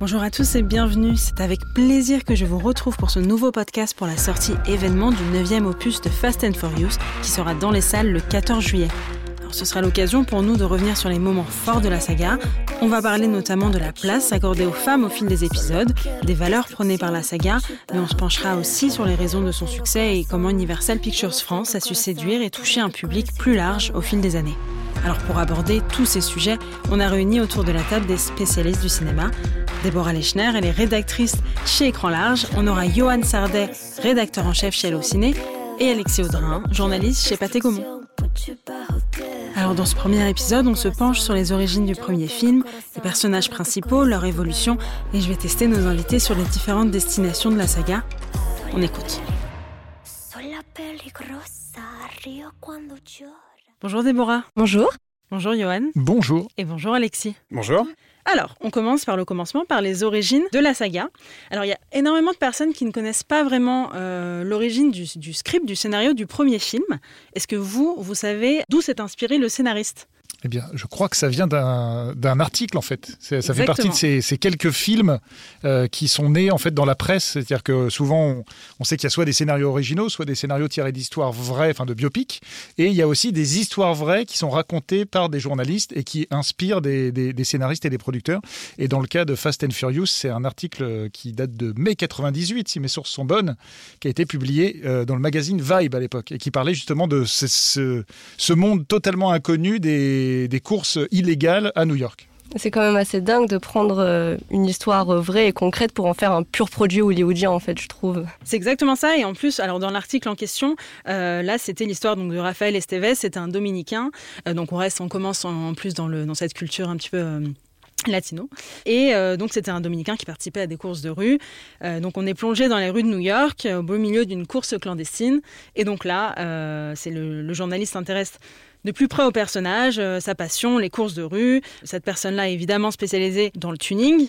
Bonjour à tous et bienvenue. C'est avec plaisir que je vous retrouve pour ce nouveau podcast pour la sortie événement du 9e opus de Fast and Furious qui sera dans les salles le 14 juillet. Alors, ce sera l'occasion pour nous de revenir sur les moments forts de la saga. On va parler notamment de la place accordée aux femmes au fil des épisodes, des valeurs prônées par la saga, mais on se penchera aussi sur les raisons de son succès et comment Universal Pictures France a su séduire et toucher un public plus large au fil des années. Alors pour aborder tous ces sujets, on a réuni autour de la table des spécialistes du cinéma. Déborah Lechner, elle est rédactrice chez Écran Large. On aura Johan Sardet, rédacteur en chef chez Allociné. Et Alexis Audrin, journaliste chez Pathé Gaumont. Alors dans ce premier épisode, on se penche sur les origines du premier film, les personnages principaux, leur évolution, et je vais tester nos invités sur les différentes destinations de la saga. On écoute. Bonjour Déborah. Bonjour. Bonjour Johan. Bonjour. Et bonjour Alexis. Bonjour. Alors, on commence par le commencement, par les origines de la saga. Alors, il y a énormément de personnes qui ne connaissent pas vraiment euh, l'origine du, du script, du scénario du premier film. Est-ce que vous, vous savez d'où s'est inspiré le scénariste? Eh bien, je crois que ça vient d'un article en fait. Ça fait partie de ces, ces quelques films euh, qui sont nés en fait dans la presse. C'est-à-dire que souvent, on, on sait qu'il y a soit des scénarios originaux, soit des scénarios tirés d'histoires vraies, enfin de biopics, et il y a aussi des histoires vraies qui sont racontées par des journalistes et qui inspirent des, des, des scénaristes et des producteurs. Et dans le cas de Fast and Furious, c'est un article qui date de mai 98, si mes sources sont bonnes, qui a été publié euh, dans le magazine Vibe à l'époque et qui parlait justement de ce, ce, ce monde totalement inconnu des des, courses illégales à New York. C'est quand même assez dingue de prendre euh, une histoire euh, vraie et concrète pour en faire un pur produit hollywoodien, en fait, je trouve. C'est exactement ça. Et en plus, alors dans l'article en question, euh, là, c'était l'histoire donc de Raphaël Estevez. C'était un dominicain. donc on reste, on commence en, plus dans, le, dans cette culture un petit peu latino. Et donc c'était un Dominicain qui participait à des courses de rue. donc on est plongé dans les rues de New York, au beau milieu d'une course clandestine. Et donc là, c'est le, le, journaliste s'intéresse de plus près au personnage, euh, sa passion, les courses de rue. Cette personne-là est évidemment spécialisée dans le tuning,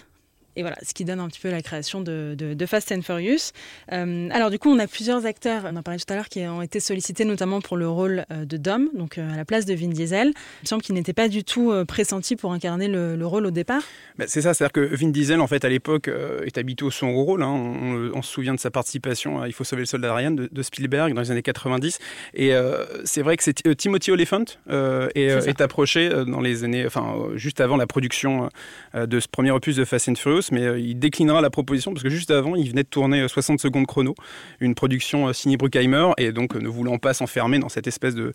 et voilà, ce qui donne un petit peu la création de, Fast and Furious. Euh, alors du coup, on a plusieurs acteurs, on en parlait tout à l'heure, qui ont été sollicités notamment pour le rôle euh, de Dom, donc euh, à la place de Vin Diesel. Il me semble qu'il n'était pas du tout pressenti pour incarner le, rôle au départ. Bah, c'est ça, c'est-à-dire que Vin Diesel, en fait, à l'époque, est habitué au son rôle. Hein. On, se souvient de sa participation à Il faut sauver le soldat Ryan de, Spielberg dans les années 90. Et c'est vrai que c'est Timothy Oliphant est, est, approché dans les années, enfin, juste avant la production de ce premier opus de Fast and Furious mais euh, il déclinera la proposition parce que juste avant, il venait de tourner 60 euh, secondes chrono, une production euh, signée Bruckheimer, et donc ne voulant pas s'enfermer dans cette espèce de,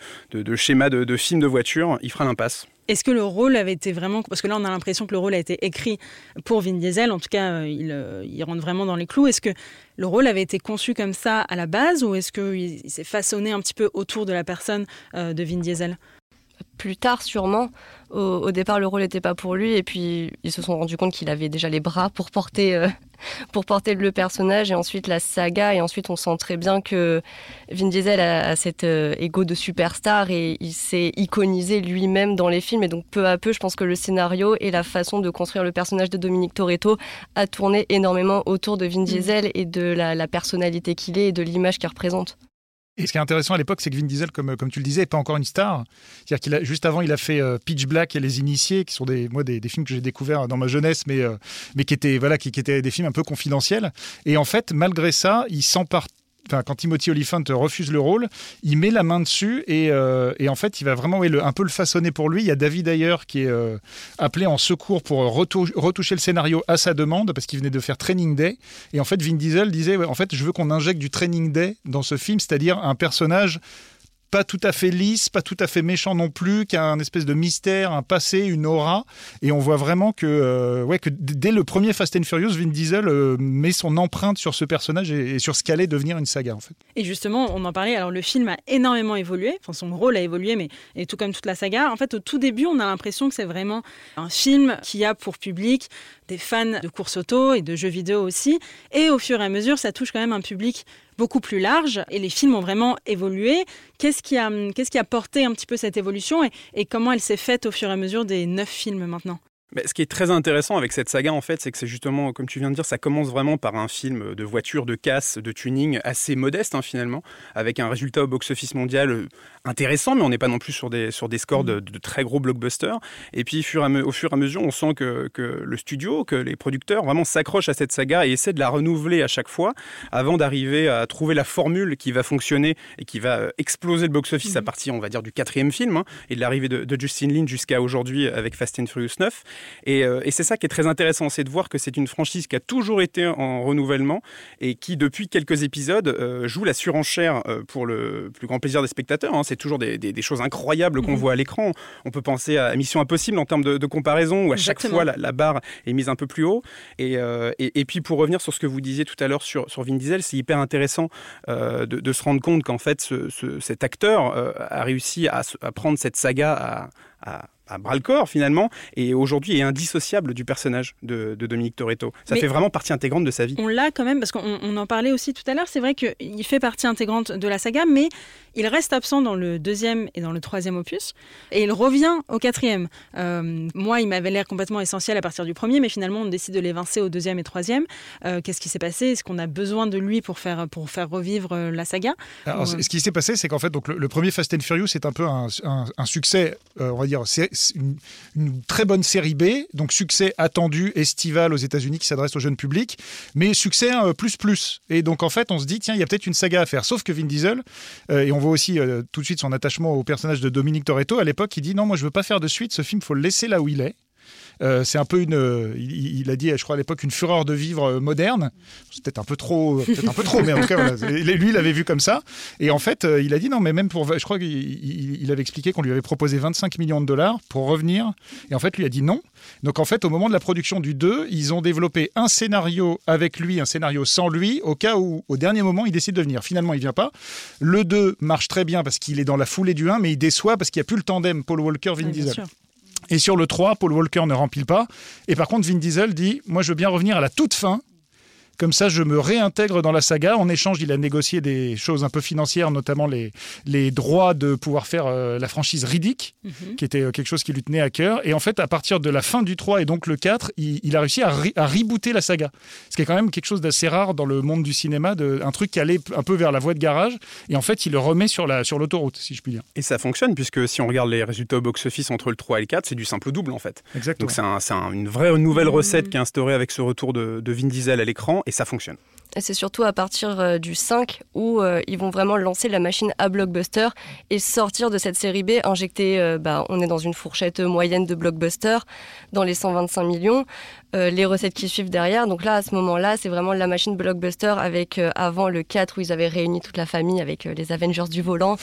schéma de, film de voiture, il fera l'impasse. Est-ce que le rôle avait été vraiment... Parce que là, on a l'impression que le rôle a été écrit pour Vin Diesel. En tout cas, il, il rentre vraiment dans les clous. Est-ce que le rôle avait été conçu comme ça à la base ou est-ce qu'il s'est façonné un petit peu autour de la personne de Vin Diesel? Plus tard sûrement. Au, départ, le rôle n'était pas pour lui et puis ils se sont rendus compte qu'il avait déjà les bras pour porter, euh, pour porter le personnage et ensuite la saga et ensuite on sent très bien que Vin Diesel a, cet euh, ego de superstar et il s'est iconisé lui-même dans les films et donc peu à peu, je pense que le scénario et la façon de construire le personnage de Dominique Toretto a tourné énormément autour de Vin mm. Diesel et de la, la personnalité qu'il est et de l'image qu'il représente. Et ce qui est intéressant à l'époque, c'est que Vin Diesel, comme, tu le disais, n'est pas encore une star. C'est-à-dire qu'il a juste avant, il a fait euh, Pitch Black et Les Initiés, qui sont des, moi, des films que j'ai découverts dans ma jeunesse, mais, euh, mais qui, étaient, voilà, qui, qui, étaient des films un peu confidentiels. Et en fait, malgré ça, il s'empare quand Timothy Oliphant refuse le rôle, il met la main dessus et, euh, en fait, il va vraiment un peu le façonner pour lui. Il y a David Ayer qui est euh, appelé en secours pour retoucher le scénario à sa demande parce qu'il venait de faire Training Day. Et en fait, Vin Diesel disait en fait, je veux qu'on injecte du Training Day dans ce film, c'est-à-dire un personnage pas tout à fait lisse, pas tout à fait méchant non plus, qui a un espèce de mystère, un passé, une aura. Et on voit vraiment que, euh, ouais, que dès le premier Fast and Furious, Vin Diesel euh, met son empreinte sur ce personnage et, sur ce qu'allait devenir une saga en fait. Et justement, on en parlait. Alors le film a énormément évolué, enfin son rôle a évolué, mais et tout comme toute la saga. En fait, au tout début, on a l'impression que c'est vraiment un film qui a pour public des fans de course auto et de jeux vidéo aussi. Et au fur et à mesure, ça touche quand même un public beaucoup plus large et les films ont vraiment évolué. Qu'est-ce qui a, qui a porté un petit peu cette évolution et, et comment elle s'est faite au fur et à mesure des neuf films maintenant? Mais ce qui est très intéressant avec cette saga, en fait, c'est que c'est justement, comme tu viens de dire, ça commence vraiment par un film de voiture, de casse, de tuning assez modeste, hein, finalement, avec un résultat au box-office mondial euh, intéressant, mais on n'est pas non plus sur des, sur des scores de, de très gros blockbusters. Et puis, au fur et à mesure, on sent que, que le studio, que les producteurs vraiment s'accrochent à cette saga et essaient de la renouveler à chaque fois avant d'arriver à trouver la formule qui va fonctionner et qui va euh, exploser le box-office à partir, on va dire, du quatrième film hein, et de l'arrivée de, de Justin Lin jusqu'à aujourd'hui avec Fast and Furious 9. Euh, et, c'est ça qui est très intéressant, c'est de voir que c'est une franchise qui a toujours été en renouvellement et qui, depuis quelques épisodes, euh, joue la surenchère euh, pour le plus grand plaisir des spectateurs. Hein. C'est toujours des, choses incroyables qu'on mhm. voit à l'écran. On peut penser à Mission Impossible en termes de, comparaison, où à chaque fois la, barre est mise un peu plus haut. Et, et, puis pour revenir sur ce que vous disiez tout à l'heure sur, sur Vin Diesel, c'est hyper intéressant de, se rendre compte qu'en fait, cet acteur a réussi à, prendre cette saga à à bras le corps finalement, et aujourd'hui est indissociable du personnage de, Dominique Toretto. Ça fait vraiment partie intégrante de sa vie. On l'a quand même, parce qu'on en parlait aussi tout à l'heure, c'est vrai qu'il fait partie intégrante de la saga, mais il reste absent dans le deuxième et dans le troisième opus, et il revient au quatrième. Euh, moi, il m'avait l'air complètement essentiel à partir du premier, mais finalement on décide de l'évincer au deuxième et troisième. Euh, qu'est-ce qui s'est passé? Est-ce qu'on a besoin de lui pour faire, pour faire revivre euh, la saga? Ce qui s'est passé, c'est qu'en fait, donc, le, premier Fast and Furious est un peu un, un succès, on va dire, c'est une, très bonne série B, donc succès attendu, estival aux États-Unis qui s'adresse au jeune public, mais succès euh, plus plus. Et donc en fait, on se dit, tiens, il y a peut-être une saga à faire. Sauf que Vin Diesel, euh, et on voit aussi euh, tout de suite son attachement au personnage de Dominique Toretto, à l'époque, il dit, non, moi je veux pas faire de suite, ce film, faut le laisser là où il est. Euh, c'est un peu une, euh, il, a dit, je crois à l'époque, une fureur de vivre euh, moderne. C'est peut-être un peu trop, peut-être un peu trop, mais en tout cas, lui, il l'avait vu comme ça. Et en fait, il a dit non, mais même pour, je crois qu'il avait expliqué qu'on lui avait proposé 25 millions de dollars pour revenir. Et en fait, lui a dit non. Donc en fait, au moment de la production du 2, ils ont développé un scénario avec lui, un scénario sans lui, au cas où, au dernier moment, il décide de venir. Finalement, il vient pas. Le 2 marche très bien parce qu'il est dans la foulée du 1, mais il déçoit parce qu'il n'y a plus le tandem Paul Walker-Vin Diesel. Et sur le 3, Paul Walker ne remplit pas. Et par contre, Vin Diesel dit Moi, je veux bien revenir à la toute fin comme ça, je me réintègre dans la saga. En échange, il a négocié des choses un peu financières, notamment les, les droits de pouvoir faire euh, la franchise Riddick, mhm. qui était euh, quelque chose qui lui tenait à cœur. Et en fait, à partir de la fin du 3 et donc le 4, il, a réussi à, à, rebooter la saga. Ce qui est quand même quelque chose d'assez rare dans le monde du cinéma, de, un truc qui allait un peu vers la voie de garage. Et en fait, il le remet sur l'autoroute, sur l'autoroute, si je puis dire. Et ça fonctionne, puisque si on regarde les résultats au box-office entre le 3 et le 4, c'est du simple double, en fait. Exactement. Donc c'est une vraie nouvelle mmh. recette qui est instaurée avec ce retour de, de Vin Diesel à l'écran, et ça fonctionne. C'est surtout à partir euh, du 5 où euh, ils vont vraiment lancer la machine à blockbuster et sortir de cette série B, injecter, euh, bah, on est dans une fourchette moyenne de blockbuster, dans les 125 millions. Les recettes qui suivent derrière. Donc là, à ce moment-là, c'est vraiment la machine blockbuster avec avant le 4 où ils avaient réuni toute la famille avec les Avengers du volant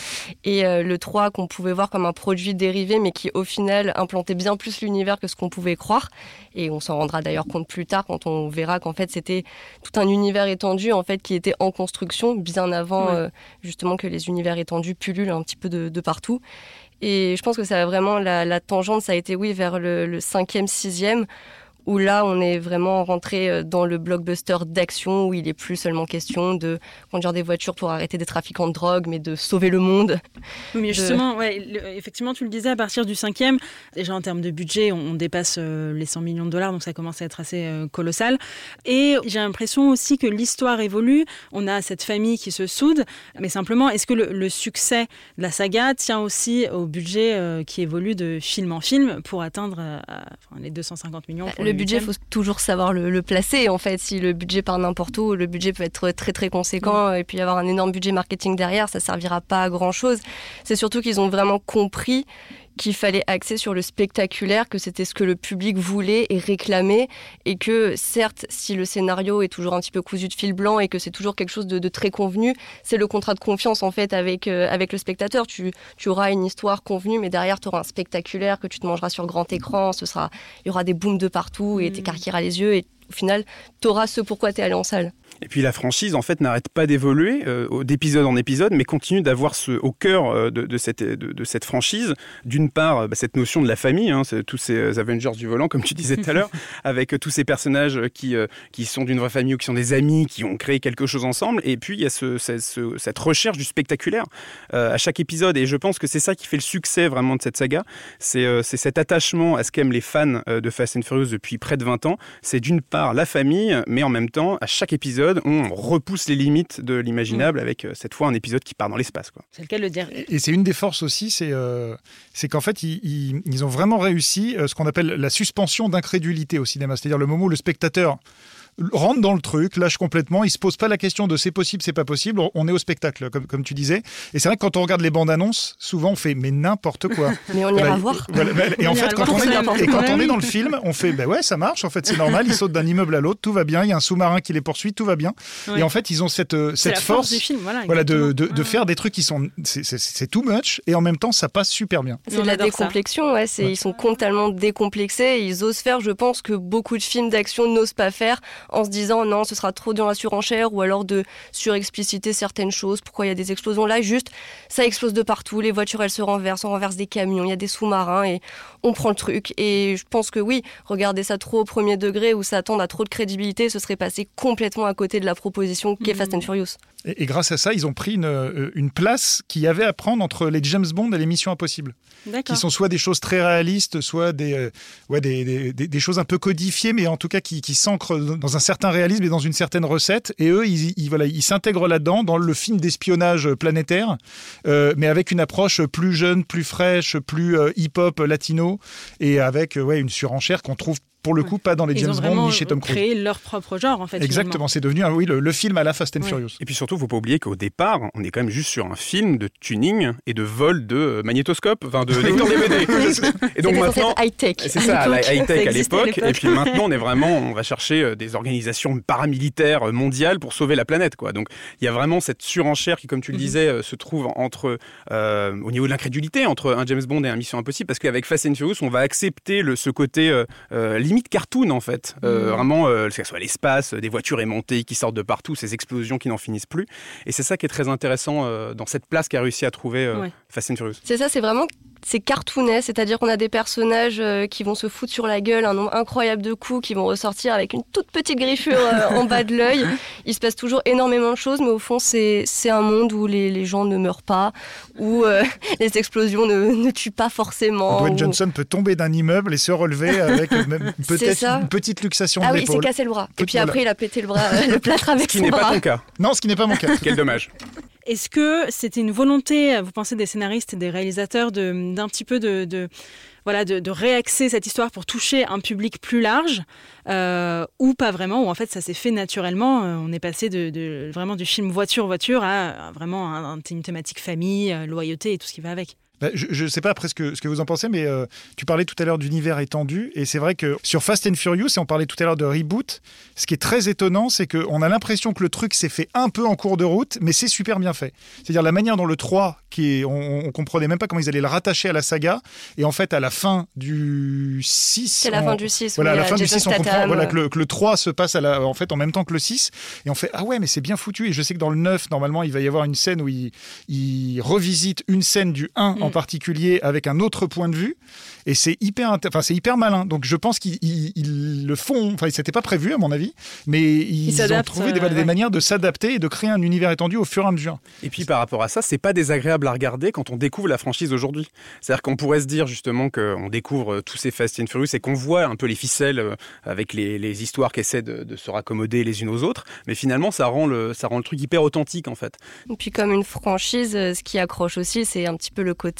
et le 3 qu'on pouvait voir comme un produit dérivé mais qui au final implantait bien plus l'univers que ce qu'on pouvait croire. Et on s'en rendra d'ailleurs compte plus tard quand on verra qu'en fait c'était tout un univers en fait qui était en construction bien avant justement que les univers étendus pullulent un petit peu de, partout. Et je pense que ça a vraiment la, tangente, ça a été oui vers le, le cinquième, sixième où là, on est vraiment rentré euh, dans le blockbuster d'action, où il est plus seulement question de conduire des voitures pour arrêter des trafiquants de drogue, mais de sauver le monde. Mais justement, ouais, effectivement, tu le disais, à partir du cinquième, déjà en termes de budget, on, dépasse euh, les 100 millions de dollars, donc ça commence à être assez euh, colossal. Et j'ai l'impression aussi que l'histoire évolue. On a cette famille qui se soude, mais simplement, est-ce que le, succès de la saga tient aussi au budget qui évolue de film en film pour atteindre les 250 millions pour le budget, il faut toujours savoir le, placer. En fait, si le budget part n'importe où, le budget peut être très très conséquent et puis avoir un énorme budget marketing derrière, ça servira pas à grand chose. C'est surtout qu'ils ont vraiment compris qu'il fallait axer sur le spectaculaire, que c'était ce que le public voulait et réclamait, et que certes, si le scénario est toujours un petit peu cousu de fil blanc et que c'est toujours quelque chose de, très convenu, c'est le contrat de confiance en fait avec, euh, avec le spectateur. Tu, tu auras une histoire convenue, mais derrière, tu auras un spectaculaire que tu te mangeras sur grand écran, ce sera, il y aura des booms de partout et mmh. t'écarquilleras les yeux et au final, tu auras ce pourquoi tu es allé en salle. Et puis la franchise, en fait, n'arrête pas d'évoluer euh, d'épisode en épisode, mais continue d'avoir au cœur euh, de, cette, de, cette franchise, d'une part, bah, cette notion de la famille, hein, tous ces Avengers du volant, comme tu disais tout à l'heure, avec tous ces personnages qui, qui sont d'une vraie famille ou qui sont des amis, qui ont créé quelque chose ensemble. Et puis, il y a ce, cette recherche du spectaculaire à chaque épisode. Et je pense que c'est ça qui fait le succès vraiment de cette saga. C'est cet attachement à ce qu'aiment les fans de Fast and Furious depuis près de 20 ans. C'est d'une part la famille, mais en même temps, à chaque épisode, on repousse les limites de l'imaginable mm. avec euh, cette fois un épisode qui part dans l'espace. C'est le cas de le dire. Et, c'est une des forces aussi, c'est euh, qu'en fait, ils, ils, ont vraiment réussi euh, ce qu'on appelle la suspension d'incrédulité au cinéma. C'est-à-dire le moment où le spectateur rentre dans le truc, lâche complètement, il se pose pas la question de c'est possible, c'est pas possible, on est au spectacle, comme, comme tu disais. Et c'est vrai que quand on regarde les bandes annonces, souvent on fait mais n'importe quoi. mais on ira voir. et en fait, quand, on est, et quand on est dans le film, on fait ben ouais, ça marche, en fait c'est normal, il saute d'un immeuble à l'autre, tout va bien, il y a un sous-marin qui les poursuit, tout va bien. Et en fait, ils ont cette, euh, cette force, du film, voilà, voilà de, de, de, faire des trucs qui sont. C'est too much, et en même temps, ça passe super bien. C'est la décomplexion, ouais, ils sont totalement décomplexés, ils osent faire, je pense, que beaucoup de films d'action n'osent pas faire en se disant non, ce sera trop dans la surenchère ou alors de surexpliciter certaines choses. Pourquoi il y a des explosions là? Juste, ça explose de partout. Les voitures, elles se renversent, on renverse des camions, il y a des sous-marins et on prend le truc. Et je pense que oui, regarder ça trop au premier degré ou s'attendre à trop de crédibilité, ce serait passé complètement à côté de la proposition qu'est Fast and Furious. Et, grâce à ça, ils ont pris une, euh, une place qu'il y avait à prendre entre les James Bond et les Missions Impossibles. Qui sont soit des choses très réalistes, soit des, euh, ouais, des, des, des, choses un peu codifiées, mais en tout cas qui, qui s'ancrent dans un certain réalisme et dans une certaine recette. Et eux, ils, voilà, ils s'intègrent là-dedans, dans le film d'espionnage planétaire, euh, mais avec une approche plus jeune, plus fraîche, plus hip-hop latino, et avec ouais, une surenchère qu'on trouve pour le coup, pas dans les James Bond ni chez Tom Cruise. créé leur propre genre, en fait. Exactement, c'est devenu oui, le, film à la Fast and Furious. Et puis surtout, il ne faut pas oublier qu'au départ, on est quand même juste sur un film de tuning et de vol de magnétoscope, enfin de lecteur DVD. et donc maintenant, high-tech. C'est ça, high-tech à l'époque. Et puis maintenant, on est vraiment, on va chercher euh, des organisations paramilitaires mondiales pour sauver la planète, quoi. Donc il y a vraiment cette surenchère qui, comme tu le mhm. disais, euh, se trouve entre, euh, au niveau de l'incrédulité, entre un James Bond et un Mission Impossible, parce qu'avec Fast and Furious, on va accepter le, ce côté limite limite cartoon en fait. Euh, mmh. Vraiment, euh, que ce soit l'espace, des voitures aimantées qui sortent de partout, ces explosions qui n'en finissent plus. Et c'est ça qui est très intéressant euh, dans cette place qu'a réussi à trouver Fast and Furious. C'est ça, c'est vraiment c'est cartoonet, c'est-à-dire qu'on a des personnages euh, qui vont se foutre sur la gueule un nombre incroyable de coups, qui vont ressortir avec une toute petite griffure euh, en bas de l'œil. Il se passe toujours énormément de choses, mais au fond, c'est un monde où les, les, gens ne meurent pas, où euh, les explosions ne, ne, tuent pas forcément. Dwayne Johnson peut tomber d'un immeuble et se relever avec peut-être une petite luxation ah de. Ah oui, il s'est cassé le bras. Et puis après, il a pété le bras, le plâtre avec ce qui n'est pas ton cas. Non, ce qui n'est pas mon cas. Quel dommage. Est-ce que c'était une volonté, vous pensez, des scénaristes et des réalisateurs d'un petit peu de, voilà, de, réaxer cette histoire pour toucher un public plus large euh, ou pas vraiment, ou en fait ça s'est fait naturellement. Euh, on est passé de, vraiment du film voiture-voiture à, vraiment une thématique famille, euh, loyauté et tout ce qui va avec? Bah, je ne sais pas après ce que, ce que vous en pensez, mais euh, tu parlais tout à l'heure d'univers étendu, et c'est vrai que sur Fast and Furious, et on parlait tout à l'heure de reboot, ce qui est très étonnant, c'est qu'on a l'impression que le truc s'est fait un peu en cours de route, mais c'est super bien fait. C'est-à-dire la manière dont le 3, qui est, on, on, comprenait même pas comment ils allaient le rattacher à la saga, et en fait à la fin du 6... C'est la fin du 6, Voilà, à la fin du 6, on comprend voilà, que, le, que le 3 se passe à la, en, fait, en même temps que le 6, et on fait, ah ouais, mais c'est bien foutu, et je sais que dans le 9, normalement, il va y avoir une scène où il, il revisite une scène du 1 en mm. particulier avec un autre point de vue. Et c'est hyper, enfin, c'est hyper malin. Donc je pense qu'ils le font. Enfin, c'était pas prévu à mon avis, mais ils, ont trouvé des, des, manières de s'adapter et de créer un univers étendu au fur et à mesure. Et puis par rapport à ça, c'est pas désagréable à regarder quand on découvre la franchise aujourd'hui. C'est-à-dire qu'on pourrait se dire justement qu'on découvre euh, tous ces Fast and Furious et qu'on voit un peu les ficelles euh, avec les, les histoires qui essaient de, de, se raccommoder les unes aux autres, mais finalement ça rend le, ça rend le truc hyper authentique en fait. Et puis comme une franchise, euh, ce qui accroche aussi, c'est un petit peu le côté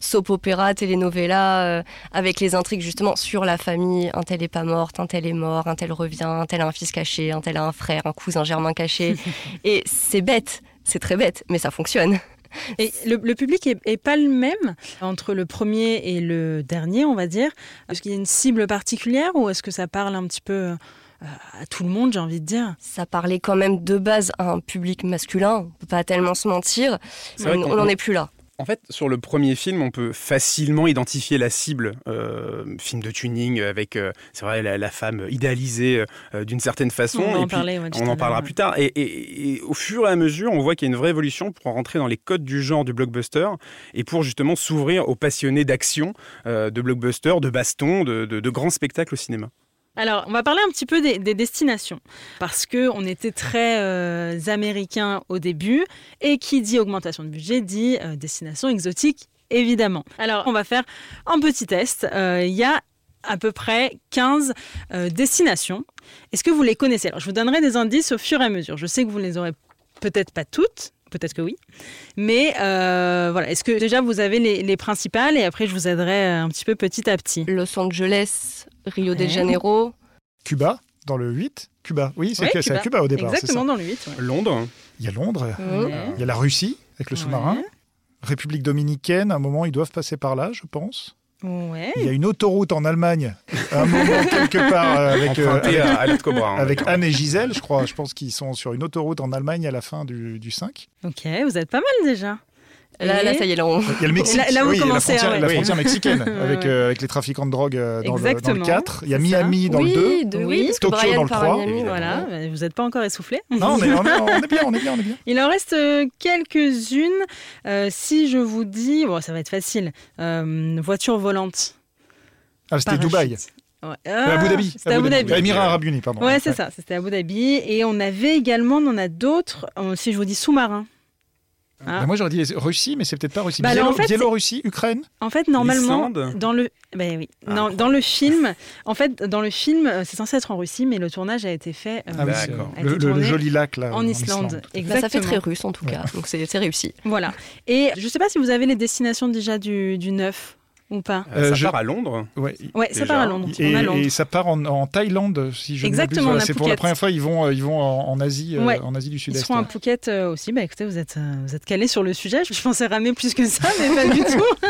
soap opéra, telenovela, euh, avec les intrigues justement sur la famille. Un tel est pas mort, un tel est mort, un tel revient, un tel a un fils caché, un tel a un frère, un cousin germain caché. Et c'est bête, c'est très bête, mais ça fonctionne. Et le, public est, pas le même entre le premier et le dernier, on va dire. Est-ce qu'il y a une cible particulière ou est-ce que ça parle un petit peu euh, à tout le monde, j'ai envie de dire? Ça parlait quand même de base à un public masculin, on peut pas tellement se mentir. On n'en est plus là. En fait, sur le premier film, on peut facilement identifier la cible. Euh, film de tuning avec, euh, c'est vrai, la, femme idéalisée euh, d'une certaine façon. On, en, en, parler, ouais, on en parlera plus tard. Et, et, et, au fur et à mesure, on voit qu'il y a une vraie évolution pour rentrer dans les codes du genre du blockbuster et pour justement s'ouvrir aux passionnés d'action, de blockbuster, de baston, de, de, de grands spectacles au cinéma. Alors, on va parler un petit peu des, des destinations, parce que on était très euh, américains au début, et qui dit augmentation de budget dit euh, destination exotique, évidemment. Alors, on va faire un petit test. Euh, Il y a à peu près 15 destinations. Est-ce que vous les connaissez? Alors, je vous donnerai des indices au fur et à mesure. Je sais que vous les aurez peut-être pas toutes, peut-être que oui. Mais euh, voilà, est-ce que déjà vous avez les, les, principales et après je vous aiderai un petit peu petit à petit? Los Angeles, Rio de Janeiro. Cuba, dans le 8. Cuba, oui, c'est Ouais, à Cuba. Cuba au départ. Exactement ça. dans le 8. ouais. Londres, Il y a Londres, Ouais. il y a la Russie avec le sous-marin. Ouais. République dominicaine, à un moment, ils doivent passer par là, je pense. Ouais. Il y a une autoroute en Allemagne, à un moment, quelque part, euh, avec, euh, emprunté avec, à Alat Cobra. hein, avec. Anne et Gisèle, je crois. Je pense qu'ils sont sur une autoroute en Allemagne à la fin du, du 5. Ok, vous êtes pas mal déjà. Là, ça y est, là, on... Il y a le Mexique, Là- là, oui, il y a la commencez, frontière, ouais. la Oui. frontière mexicaine, avec, euh, avec les trafiquants de drogue euh, dans, le, dans le Exactement, 4. Il y a Miami dans le 2. oui, Oui, oui, parce Tokyo Brian dans le part à 3. Miami, Évidemment. Voilà, vous n'êtes pas encore essoufflé. Non, mais on est, on est bien, on est bien, on est bien. Il en reste euh, quelques-unes. Euh, si je vous dis, bon, ça va être facile, Euh, voiture volante. Ah, c'était. Dubaï. Ouais. Abu Dhabi. C'était Abu Dhabi. Émirats Arabes Unis, pardon. Ouais, c'est ça, c'était Abu Dhabi. Et on avait également, on en a d'autres, si je vous dis sous-marin. Bah, moi, j'aurais dit Russie, mais c'est peut-être pas Russie. Bah, Biélo- en fait, Biélorussie, Ukraine. En fait, normalement, dans le, ben oui, Ah, dans, dans le film, en fait, dans le film, euh, c'est censé être en Russie, mais le tournage a été fait euh, Ah oui, a le, été le- le tourné joli lac là. en Islande. Bah, Exactement. ça fait très russe en tout cas, donc c'est c'est réussi. Voilà. Et je sais pas si vous avez les destinations déjà du, du 9 ou pas. Euh, ça Euh, je- part à Londres. Ouais. Ouais, ça part à Londres. Et, on a Londres. et ça part en, en Thaïlande, si je ne. Exactement, a C'est pour la première fois, ils vont, euh, ils vont en, en Asie, euh, Ouais. en Asie du Ils Sud-Est. seront à Phuket euh, aussi. Bah écoutez, vous êtes, euh, vous êtes calés sur le sujet. Je pensais ramer plus que ça, mais pas du tout.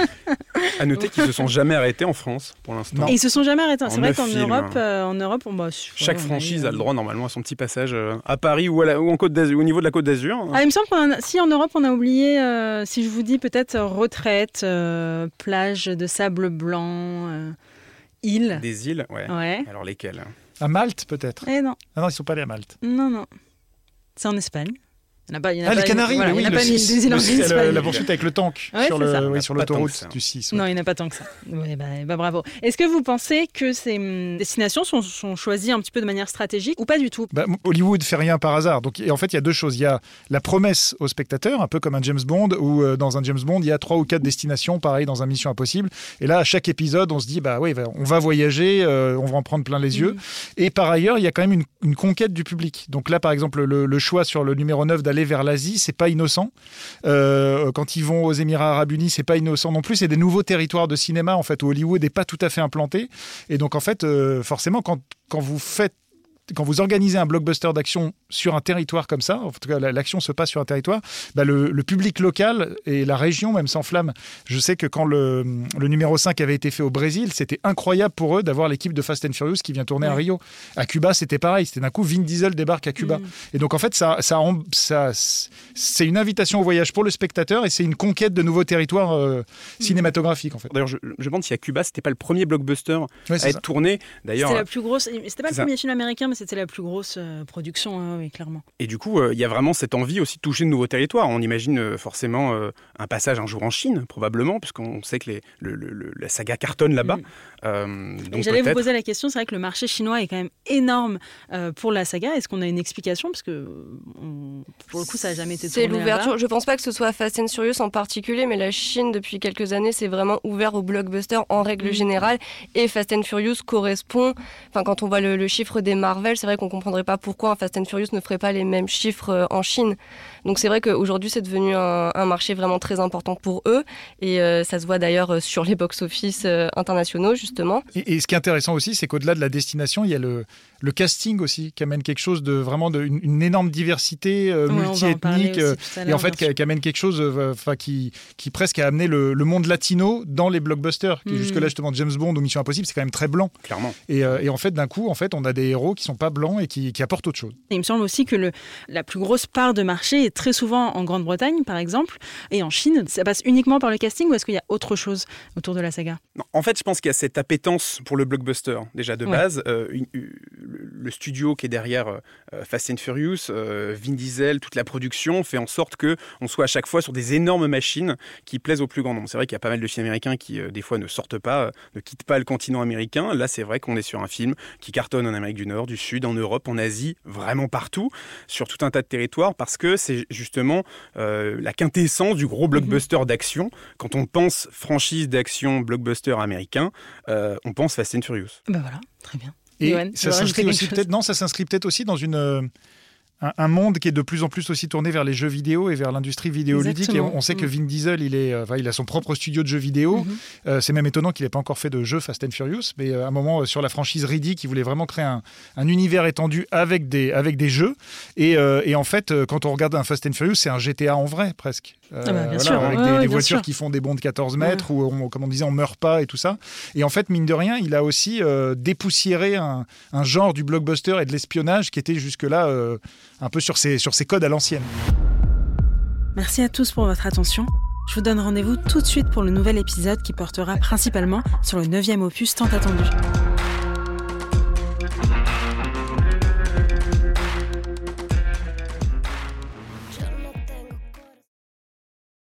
À noter qu'ils se sont jamais arrêtés en France pour l'instant. Ils se sont jamais arrêtés. C'est vrai qu'en. Europe, euh, en Europe, on Chaque franchise a euh, le droit normalement à son petit passage euh, à Paris ou, à la- ou en Côte d'Azur, au niveau de la Côte d'Azur. Ah, il me semble qu'on a, si en Europe on a oublié, euh, si je vous dis peut-être euh, retraite, euh, plage de sable blanc, euh, île. Des îles, ouais. Ouais. Alors lesquelles? À Malte, peut-être? Eh non, Ah non, ils sont pas allés à Malte. non, non. C'est en Espagne. Il n'y en a pas. il y en a Ah, les pas- Canaries, voilà, mais il y oui, en a le pas mis 6. des îles Le la- poursuite avec le tank Ouais, sur le- oui, sur l'autoroute du 6. Non, il n'y en a pas tant que ça. Ouais, bah, bah, bravo. Est-ce que vous pensez que ces hum, destinations sont, sont choisies un petit peu de manière stratégique ou pas du tout? Bah, Hollywood fait rien par hasard. Donc, en fait, il y a deux choses. Il y a la promesse au spectateur, un peu comme un James Bond, où euh, dans un James Bond, il y a trois ou quatre destinations, pareil dans un Mission Impossible. Et là, à chaque épisode, on se dit, bah oui, bah, on va voyager, euh, on va en prendre plein les yeux. Mhm. Et par ailleurs, il y a quand même une, une conquête du public. Donc là, par exemple, le, le choix sur le numéro 9 vers l'Asie, c'est pas innocent. Euh, quand ils vont aux Émirats Arabes Unis, c'est pas innocent non plus. C'est des nouveaux territoires de cinéma en fait où Hollywood n'est pas tout à fait implanté. Et donc en fait, euh, forcément, quand, quand vous faites quand vous organisez un blockbuster d'action sur un territoire comme ça, en tout cas la- l'action se passe sur un territoire, bah, le, le public local et la région même s'enflamment. Je sais que quand le, le numéro 5 avait été fait au Brésil, c'était incroyable pour eux d'avoir l'équipe de Fast and Furious qui vient tourner à. Rio. À Cuba, c'était pareil. C'était d'un coup Vin Diesel débarque à Cuba. Mhm. Et donc en fait, ça, ça, en- ça- c'est une invitation au voyage pour le spectateur et c'est une conquête de nouveaux territoires euh, cinématographiques en fait. D'ailleurs, je, je me demande si à Cuba, c'était pas le premier blockbuster Ouais, à être ça. tourné. D'ailleurs, C'était la plus grosse. C'était pas le premier film américain, mais c'était la plus grosse euh, production, hein, oui, clairement. et du coup, euh, il y a vraiment cette envie aussi de toucher de nouveaux territoires. On imagine euh, forcément euh, un passage un jour en Chine, probablement, puisqu'on sait que les, le- le- le- la saga cartonne là-bas. Donc J'allais vous poser la question, c'est vrai que le marché chinois est quand même énorme euh, pour la saga. Est-ce qu'on a une explication? Parce que on- pour le coup, ça n'a jamais été C'est l'ouverture. Je pense pas que ce soit Fast and Furious en particulier, mais la Chine, depuis quelques années, c'est vraiment ouvert au blockbuster en règle Mm. générale. Et Fast and Furious correspond. Enfin, quand on voit le, le chiffre des Marvel, c'est vrai qu'on comprendrait pas pourquoi Fast and Furious ne ferait pas les mêmes chiffres euh, en Chine. Donc c'est vrai qu'aujourd'hui, c'est devenu un, un marché vraiment très important pour eux. Et euh, ça se voit d'ailleurs euh, sur les box-office euh, internationaux, justement. Et, et ce qui est intéressant aussi, c'est qu'au-delà de la destination, il y a le, le casting aussi qui amène quelque chose de vraiment de, une, une énorme diversité euh, Ouais, multi-ethnique. euh, et en fait, qui, qui amène quelque chose, euh, enfin, qui, qui presque a amené le, le monde latino dans les blockbusters. Mhm. jusque-là, justement, James Bond ou Mission Impossible, c'est quand même très blanc. Clairement. Et, euh, et en fait, d'un coup, en fait, on a des héros qui sont sont pas blancs et qui, apportent autre chose. il me semble aussi que le, la plus grosse part de marché est très souvent en Grande-Bretagne, par exemple, et en Chine. Ça passe uniquement par le casting ou est-ce qu'il y a autre chose autour de la saga? En fait, je pense qu'il y a cette appétence pour le blockbuster, déjà de base. Euh, le studio qui est derrière euh, Fast and Furious, euh, Vin Diesel, toute la production fait en sorte que on soit à chaque fois sur des énormes machines qui plaisent au plus grand nombre. C'est vrai qu'il y a pas mal de films américains qui, des fois, ne sortent pas, ne quittent pas le continent américain. Là, c'est vrai qu'on est sur un film qui cartonne en Amérique du Nord, du Sud, en Europe, en Asie, vraiment partout, sur tout un tas de territoires, parce que c'est justement la quintessence du gros blockbuster mhm. d'action. Quand on pense franchise d'action blockbuster américain, on pense Fast and Furious. Ben voilà, très bien. Et ça s'inscrit aussi peut-être non, ça s'inscrit peut-être aussi dans une euh, un, monde qui est de plus en plus aussi tourné vers les jeux vidéo et vers l'industrie vidéoludique. Et on, sait que mm. Vin Diesel, il, est, euh, il a son propre studio de jeux vidéo. Mm-hmm. Euh, c'est même étonnant qu'il n'ait pas encore fait de jeu Fast and Furious, mais à un moment, sur la franchise Riddick, il voulait vraiment créer un, univers étendu avec des, avec des jeux. Et, et, en fait, quand on regarde un Fast and Furious, c'est un GTA en vrai, presque. Ah bah, sûr. Avec des, voitures qui font des bonds de 14 mètres, où, on, comme on disait, on meurt pas et tout ça. Et en fait, mine de rien, il a aussi dépoussiéré un, un, genre du blockbuster et de l'espionnage qui était jusque-là un peu sur ses, sur ses codes à l'ancienne. Merci à tous pour votre attention. Je vous donne rendez-vous tout de suite pour le nouvel épisode qui portera principalement sur le neuvième opus tant attendu.